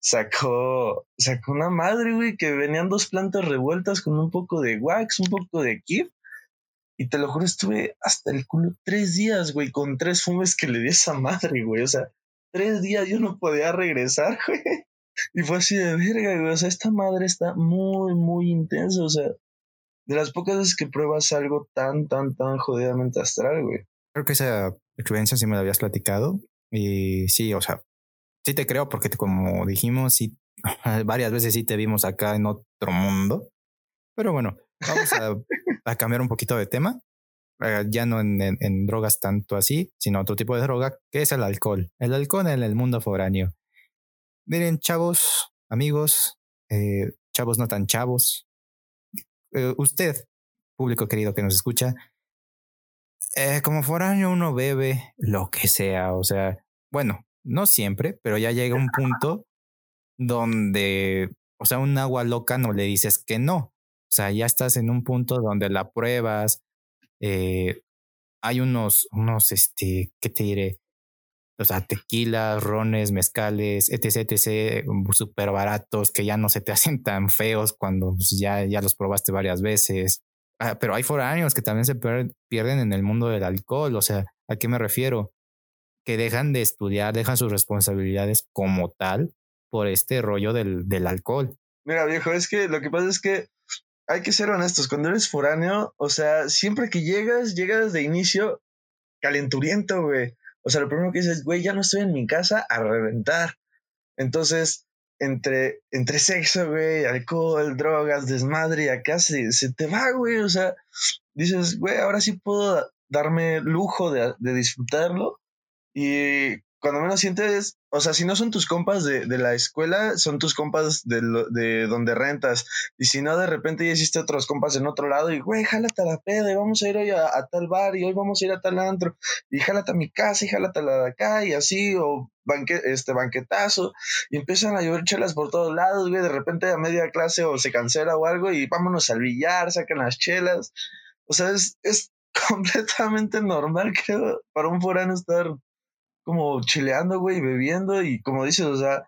sacó, sacó una madre, güey, que venían dos plantas revueltas con un poco de wax, un poco de kif. Y te lo juro, estuve hasta el culo tres días, güey, con tres fumes que le di a esa madre, güey. O sea, tres días yo no podía regresar, <laughs> güey. Y fue así de verga, güey. O sea, esta madre está muy, muy intensa. O sea, de las pocas veces que pruebas algo tan, tan, tan jodidamente astral, güey. Creo que esa experiencia sí me la habías platicado. Y sí, o sea, sí te creo porque como dijimos, sí, <laughs> varias veces sí te vimos acá en otro mundo. Pero bueno, vamos a, <laughs> a cambiar un poquito de tema. Eh, ya no en, en, drogas tanto así, sino otro tipo de droga, que es el alcohol. El alcohol en el mundo foráneo. Miren, chavos, amigos, eh, chavos no tan chavos. Eh, usted, público querido que nos escucha, como foráneo uno bebe lo que sea, o sea, bueno, no siempre, pero ya llega un punto donde, o sea, un agua loca no le dices que no. O sea, ya estás en un punto donde la pruebas. Eh, hay unos, unos, este, ¿qué te diré? O sea, tequilas, rones, mezcales, etc, etc, súper baratos que ya no se te <laughs> hacen tan feos cuando pues, ya, ya los probaste varias veces. ah, pero hay foráneos que también se pierden en el mundo del alcohol. O sea, ¿a qué me refiero? Que dejan de estudiar, dejan sus responsabilidades como tal por este rollo del, del alcohol. Mira, viejo, es que lo que pasa es que hay que ser honestos. Cuando eres foráneo, o sea, siempre que llegas, llegas de inicio calenturiento, güey. O sea, lo primero que dices, güey, ya no estoy en mi casa a reventar. Entonces, entre, entre sexo, güey, alcohol, drogas, desmadre, acá se, se te va, güey. O sea, dices, güey, ahora sí puedo darme lujo de, de disfrutarlo. Y cuando menos sientes, o sea, si no son tus compas de, de la escuela, son tus compas de, de, donde rentas. Y si no, de repente ya hiciste otros compas en otro lado y, güey, jálate a la peda y vamos a ir hoy a, tal bar y hoy vamos a ir a tal antro y jálate a mi casa y jálate a la de acá y así, o banque, este banquetazo y empiezan a llover chelas por todos lados, güey, de repente a media clase o se cancela o algo y vámonos al billar, sacan las chelas. O sea, es, es <laughs> completamente normal, creo, para un forano estar como chileando, güey, bebiendo y como dices, o sea,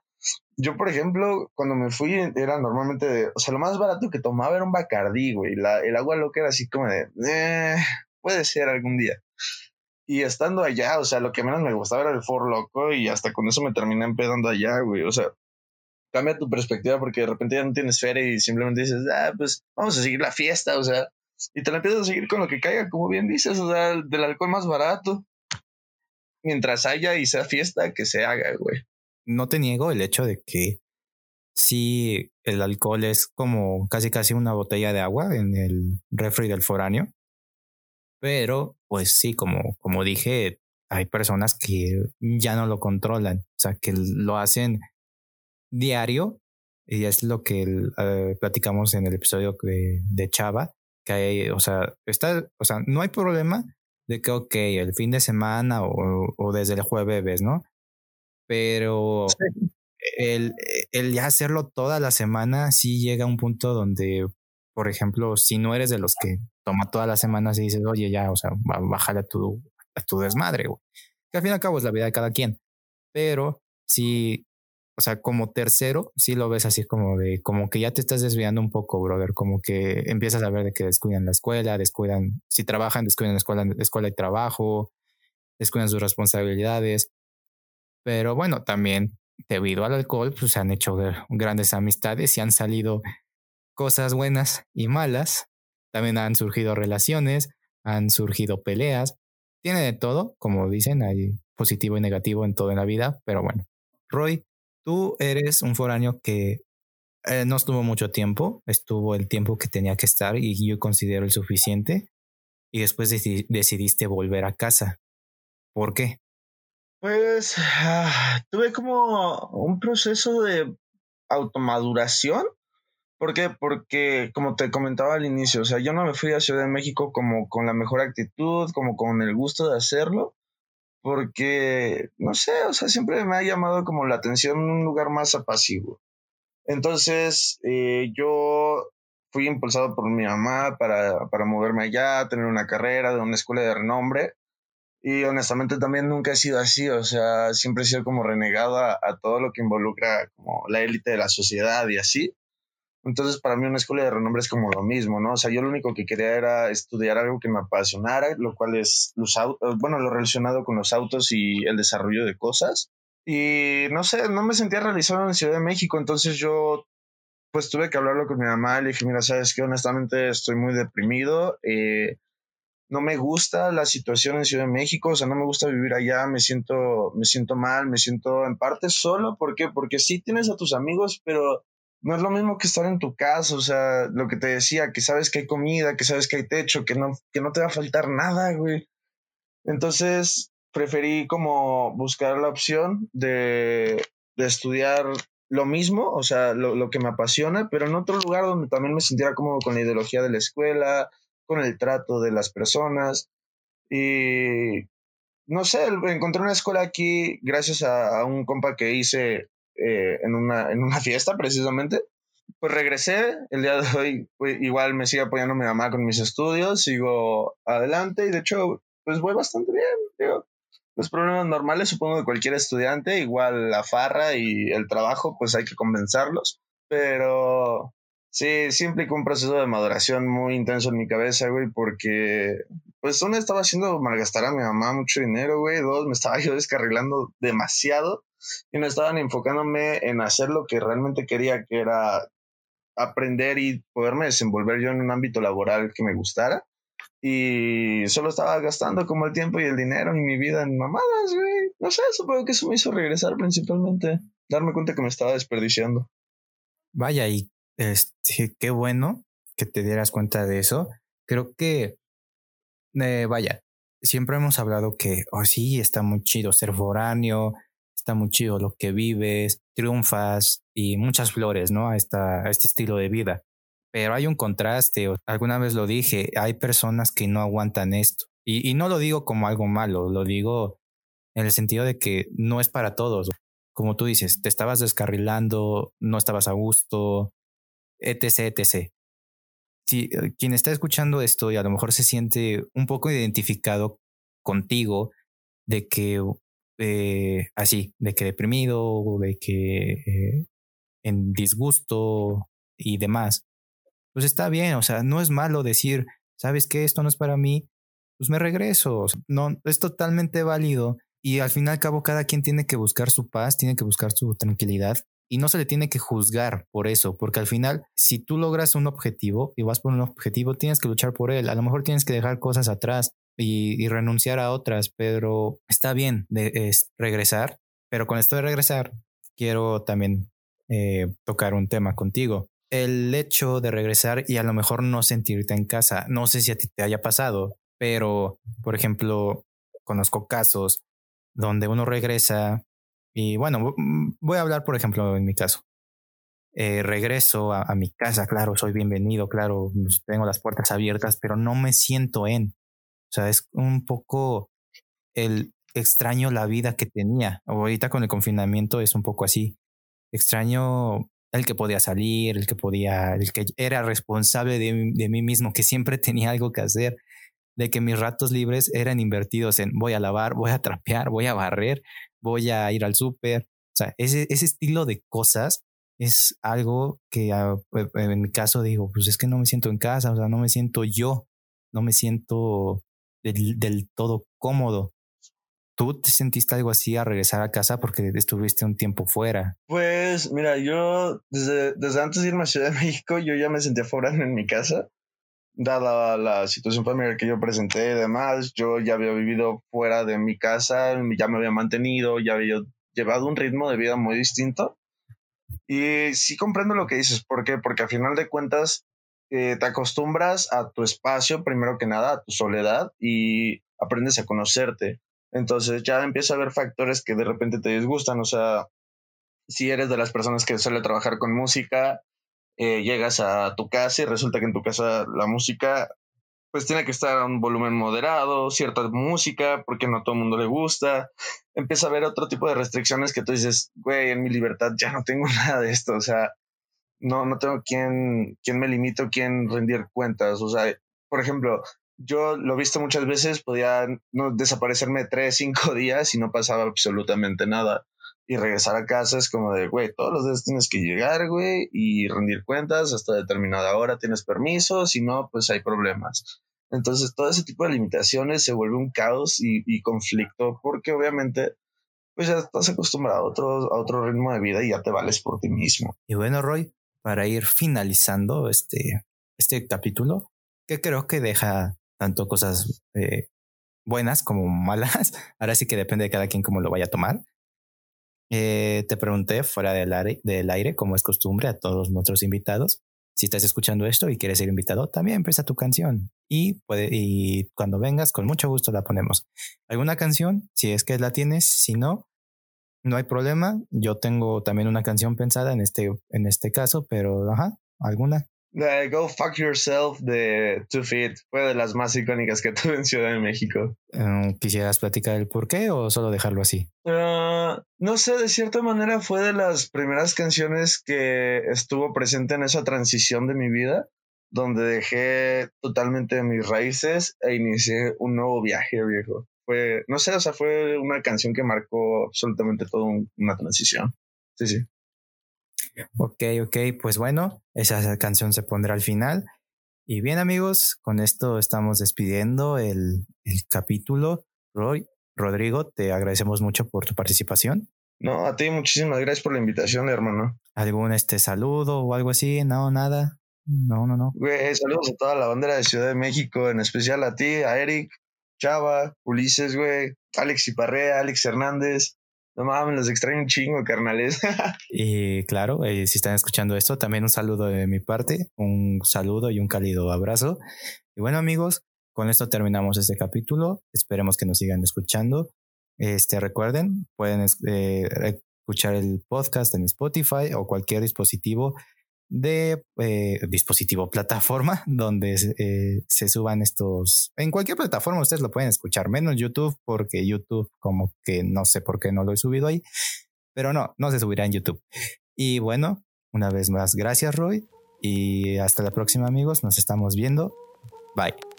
yo, por ejemplo, cuando me fui, era normalmente, o sea, lo más barato que tomaba era un Bacardí, güey. La, el agua loca era así como de, eh, puede ser algún día. Y estando allá, o sea, lo que menos me gustaba era el For Loco y hasta con eso me terminé empezando allá, güey. O sea, cambia tu perspectiva porque de repente ya no tienes feria y simplemente dices, ah, pues vamos a seguir la fiesta, o sea, y te la empiezas a seguir con lo que caiga, como bien dices, o sea, del alcohol más barato mientras haya y sea fiesta, que se haga, güey. No te niego el hecho de que sí, el alcohol es como casi casi una botella de agua en el refri del foráneo. Pero, pues sí, como, como dije, hay personas que ya no lo controlan, o sea, que lo hacen diario y es lo que eh, platicamos en el episodio de, de Chava, que hay, o sea, está, o sea, no hay problema de que, ok, el fin de semana o, o desde el jueves, ¿no? Pero el, el, ya hacerlo toda la semana sí llega a un punto donde, por ejemplo, si no eres de los que toma toda la semana y dices, oye, ya, o sea, bájale a tu, a tu desmadre, güey. Que al fin y al cabo es la vida de cada quien. Pero si o sea, como tercero, sí lo ves así como de, como que ya te estás desviando un poco, brother, como que empiezas a ver de que descuidan la escuela, descuidan, si trabajan, descuidan la escuela, escuela y trabajo, descuidan sus responsabilidades. Pero bueno, también debido al alcohol, pues se han hecho grandes amistades y han salido cosas buenas y malas. También han surgido relaciones, han surgido peleas. Tiene de todo, como dicen, hay positivo y negativo en todo en la vida, pero bueno. Roy, Tú eres un foráneo que eh, no estuvo mucho tiempo, estuvo el tiempo que tenía que estar y yo considero el suficiente. Y después decidiste volver a casa. ¿Por qué? Pues ah, tuve como un proceso de automaduración. ¿Por qué? Porque, como te comentaba al inicio, o sea, yo no me fui a Ciudad de México como con la mejor actitud, como con el gusto de hacerlo, porque, no sé, o sea, siempre me ha llamado como la atención un lugar más apasivo. Entonces, eh, yo fui impulsado por mi mamá para, para moverme allá, tener una carrera de una escuela de renombre. Y honestamente también nunca he sido así, o sea, siempre he sido como renegado a, a todo lo que involucra como la élite de la sociedad y así. Entonces, para mí una escuela de renombre es como lo mismo, ¿no? O sea, yo lo único que quería era estudiar algo que me apasionara, lo cual es los autos, bueno, lo relacionado con los autos y el desarrollo de cosas. Y no sé, no me sentía realizado en Ciudad de México, entonces yo pues tuve que hablarlo con mi mamá, le dije, mira, sabes que honestamente estoy muy deprimido, eh, no me gusta la situación en Ciudad de México, o sea, no me gusta vivir allá, me siento, me siento mal, me siento en parte solo, ¿por qué? Porque sí tienes a tus amigos, pero no es lo mismo que estar en tu casa, o sea, lo que te decía, que sabes que hay comida, que sabes que hay techo, que no, que no te va a faltar nada, güey. Entonces, preferí como buscar la opción de, de estudiar lo mismo, o sea, lo, lo, que me apasiona, pero en otro lugar donde también me sintiera cómodo con la ideología de la escuela, con el trato de las personas. Y no sé, encontré una escuela aquí gracias a, a un compa que hice eh, en, una, en una <laughs> fiesta precisamente. Pues regresé, el día de hoy igual me sigue apoyando mi mamá con mis estudios, sigo adelante y de hecho pues voy bastante bien. Los problemas normales supongo de cualquier estudiante, igual la farra y el trabajo pues hay que compensarlos, pero Sí, sí implicó un proceso de maduración muy intenso en mi cabeza, güey, porque, pues, uno estaba haciendo malgastar a mi mamá mucho dinero, güey, dos, me estaba <laughs> yo descarrilando demasiado y no estaban enfocándome en hacer lo que realmente quería, que era aprender y poderme desenvolver yo en un ámbito laboral que me gustara. Y solo estaba gastando como el tiempo y el dinero y mi vida en mamadas, güey. No sé, supongo que eso me hizo regresar principalmente. Darme cuenta que me estaba desperdiciando. Vaya, y este, qué bueno que te dieras cuenta de eso. Creo que, eh, vaya, siempre hemos hablado que, oh sí, está muy chido ser foráneo, está muy chido lo que vives, triunfas y muchas flores, ¿no? A, esta, a este estilo de vida. Pero hay un contraste, alguna vez lo dije, hay personas que no aguantan esto. Y, y no lo digo como algo malo, lo digo en el sentido de que no es para todos. Como tú dices, te estabas descarrilando, no estabas a gusto, etc., etc. Si eh, quien está escuchando esto y a lo mejor se siente un poco identificado contigo de que así, de que deprimido, de que eh, en disgusto y demás, pues está bien, o sea, no es malo decir, sabes que esto no es para mí, pues me regreso, no, es totalmente válido y al fin y al cabo cada quien tiene que buscar su paz, tiene que buscar su tranquilidad y no se le tiene que juzgar por eso, porque al final, si tú logras un objetivo y vas por un objetivo, tienes que luchar por él. A lo mejor tienes que dejar cosas atrás y, renunciar a otras, pero está bien de regresar. Pero con esto de regresar, quiero también eh, tocar un tema contigo. El hecho de regresar y a lo mejor no sentirte en casa, no sé si a ti te haya pasado, pero por ejemplo, conozco casos donde uno regresa y bueno, mm, voy a hablar, por ejemplo, en mi caso. Eh, regreso a, mi casa, claro, soy bienvenido, claro, tengo las puertas abiertas, pero no me siento en. Sea, es un poco el extraño la vida que tenía. Ahorita con el confinamiento es un poco así. Extraño el que podía salir, el que podía, el que era responsable de, de mí mismo, que siempre <laughs> tenía algo que hacer, de que mis ratos libres eran invertidos en voy a lavar, voy a trapear, voy a barrer, voy a ir al súper. O sea, ese, ese estilo de cosas es algo que ah, en mi caso digo, pues es que no me siento en casa, o sea, no me siento yo, no me siento del, todo cómodo. ¿Tú te sentiste algo así a regresar a casa porque estuviste un tiempo fuera? Pues mira, yo desde, antes de irme a Ciudad de México, yo ya me sentía fuera en mi casa dada la situación familiar que yo presenté y demás, yo ya había vivido fuera de mi casa, ya me había mantenido, ya había llevado un ritmo de vida muy distinto. Y sí comprendo lo que dices, ¿por qué? Porque al final de cuentas eh, te acostumbras a tu espacio, primero que nada, a tu soledad y aprendes a conocerte. Entonces ya empieza a haber factores que de repente te disgustan, o sea, si eres de las personas que suele trabajar con música, eh, llegas a tu casa y resulta que en tu casa la música pues tiene que estar a un volumen moderado, cierta música, porque no a todo el mundo le gusta. Empieza a haber otro tipo de restricciones que tú dices, güey, en mi libertad ya no tengo <laughs> nada de esto, o sea, no, no tengo quien, quien me limite o quien rendir cuentas. O sea, por ejemplo, yo lo he visto muchas veces, podía no desaparecerme tres, cinco <laughs> días y no pasaba absolutamente nada y regresar a casa es como de, güey, todos los días tienes que llegar, güey, y rendir cuentas hasta determinada hora tienes permiso, si no, pues hay problemas. Entonces, todo ese tipo de limitaciones se vuelve un caos y, conflicto porque obviamente, pues ya estás acostumbrado a otro, a otro ritmo de vida y ya te vales por ti mismo. Y bueno, Roy, para ir finalizando este, este capítulo, que creo que deja tanto cosas eh, buenas como malas, <laughs> ahora sí que depende de cada quien cómo lo vaya a tomar. Eh, te pregunté fuera del aire, del aire, como es costumbre a todos nuestros invitados. Si estás escuchando esto y quieres ser invitado, también presta tu canción y, y cuando vengas, con mucho gusto la ponemos. ¿Alguna canción? Si es que la tienes, si no, no hay problema. Yo tengo también una canción pensada en este, en este caso, pero ajá, ¿alguna? Go Fuck Yourself de Two Feet fue de las más icónicas que <laughs> tuve en Ciudad de México. Eh, ¿Quisieras platicar el por qué o solo dejarlo así? Ah, no sé, de cierta manera fue de las primeras canciones que estuvo presente en esa transición de mi vida, donde dejé totalmente mis raíces e inicié un nuevo viaje, viejo. Fue, no sé, o sea, fue una canción que marcó absolutamente toda una transición. Sí, sí. Ok, ok, pues bueno, esa canción se pondrá al final. Y bien amigos, con esto estamos despidiendo el, el capítulo. Roy, Rodrigo, te agradecemos mucho por tu participación. No, a ti muchísimas gracias por la invitación, hermano. ¿Algún este saludo o algo así? No, nada. No, no, no. Güey, saludos a toda la bandera de Ciudad de México, en especial a ti, a Eric, Chava, Ulises, güey, Alex Iparrea, Alex Hernández. No mames, los extraño un chingo, carnales. <laughs> y claro, eh, si están escuchando esto, también un saludo de mi parte, un saludo y un cálido abrazo. Y bueno, amigos, con esto terminamos este capítulo. Esperemos que nos sigan escuchando. Este, recuerden, pueden eh, escuchar el podcast en Spotify o cualquier dispositivo de eh, dispositivo plataforma <laughs> donde eh, se suban estos en cualquier plataforma ustedes lo pueden escuchar menos YouTube porque YouTube como que no sé por qué no lo he subido ahí pero no no se subirá en YouTube. Y bueno una vez más gracias Roy y hasta la próxima amigos nos estamos viendo. Bye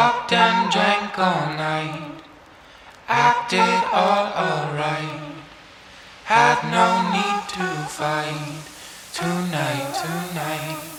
Fucked and drank all night, acted all alright. Had no need to fight tonight, tonight.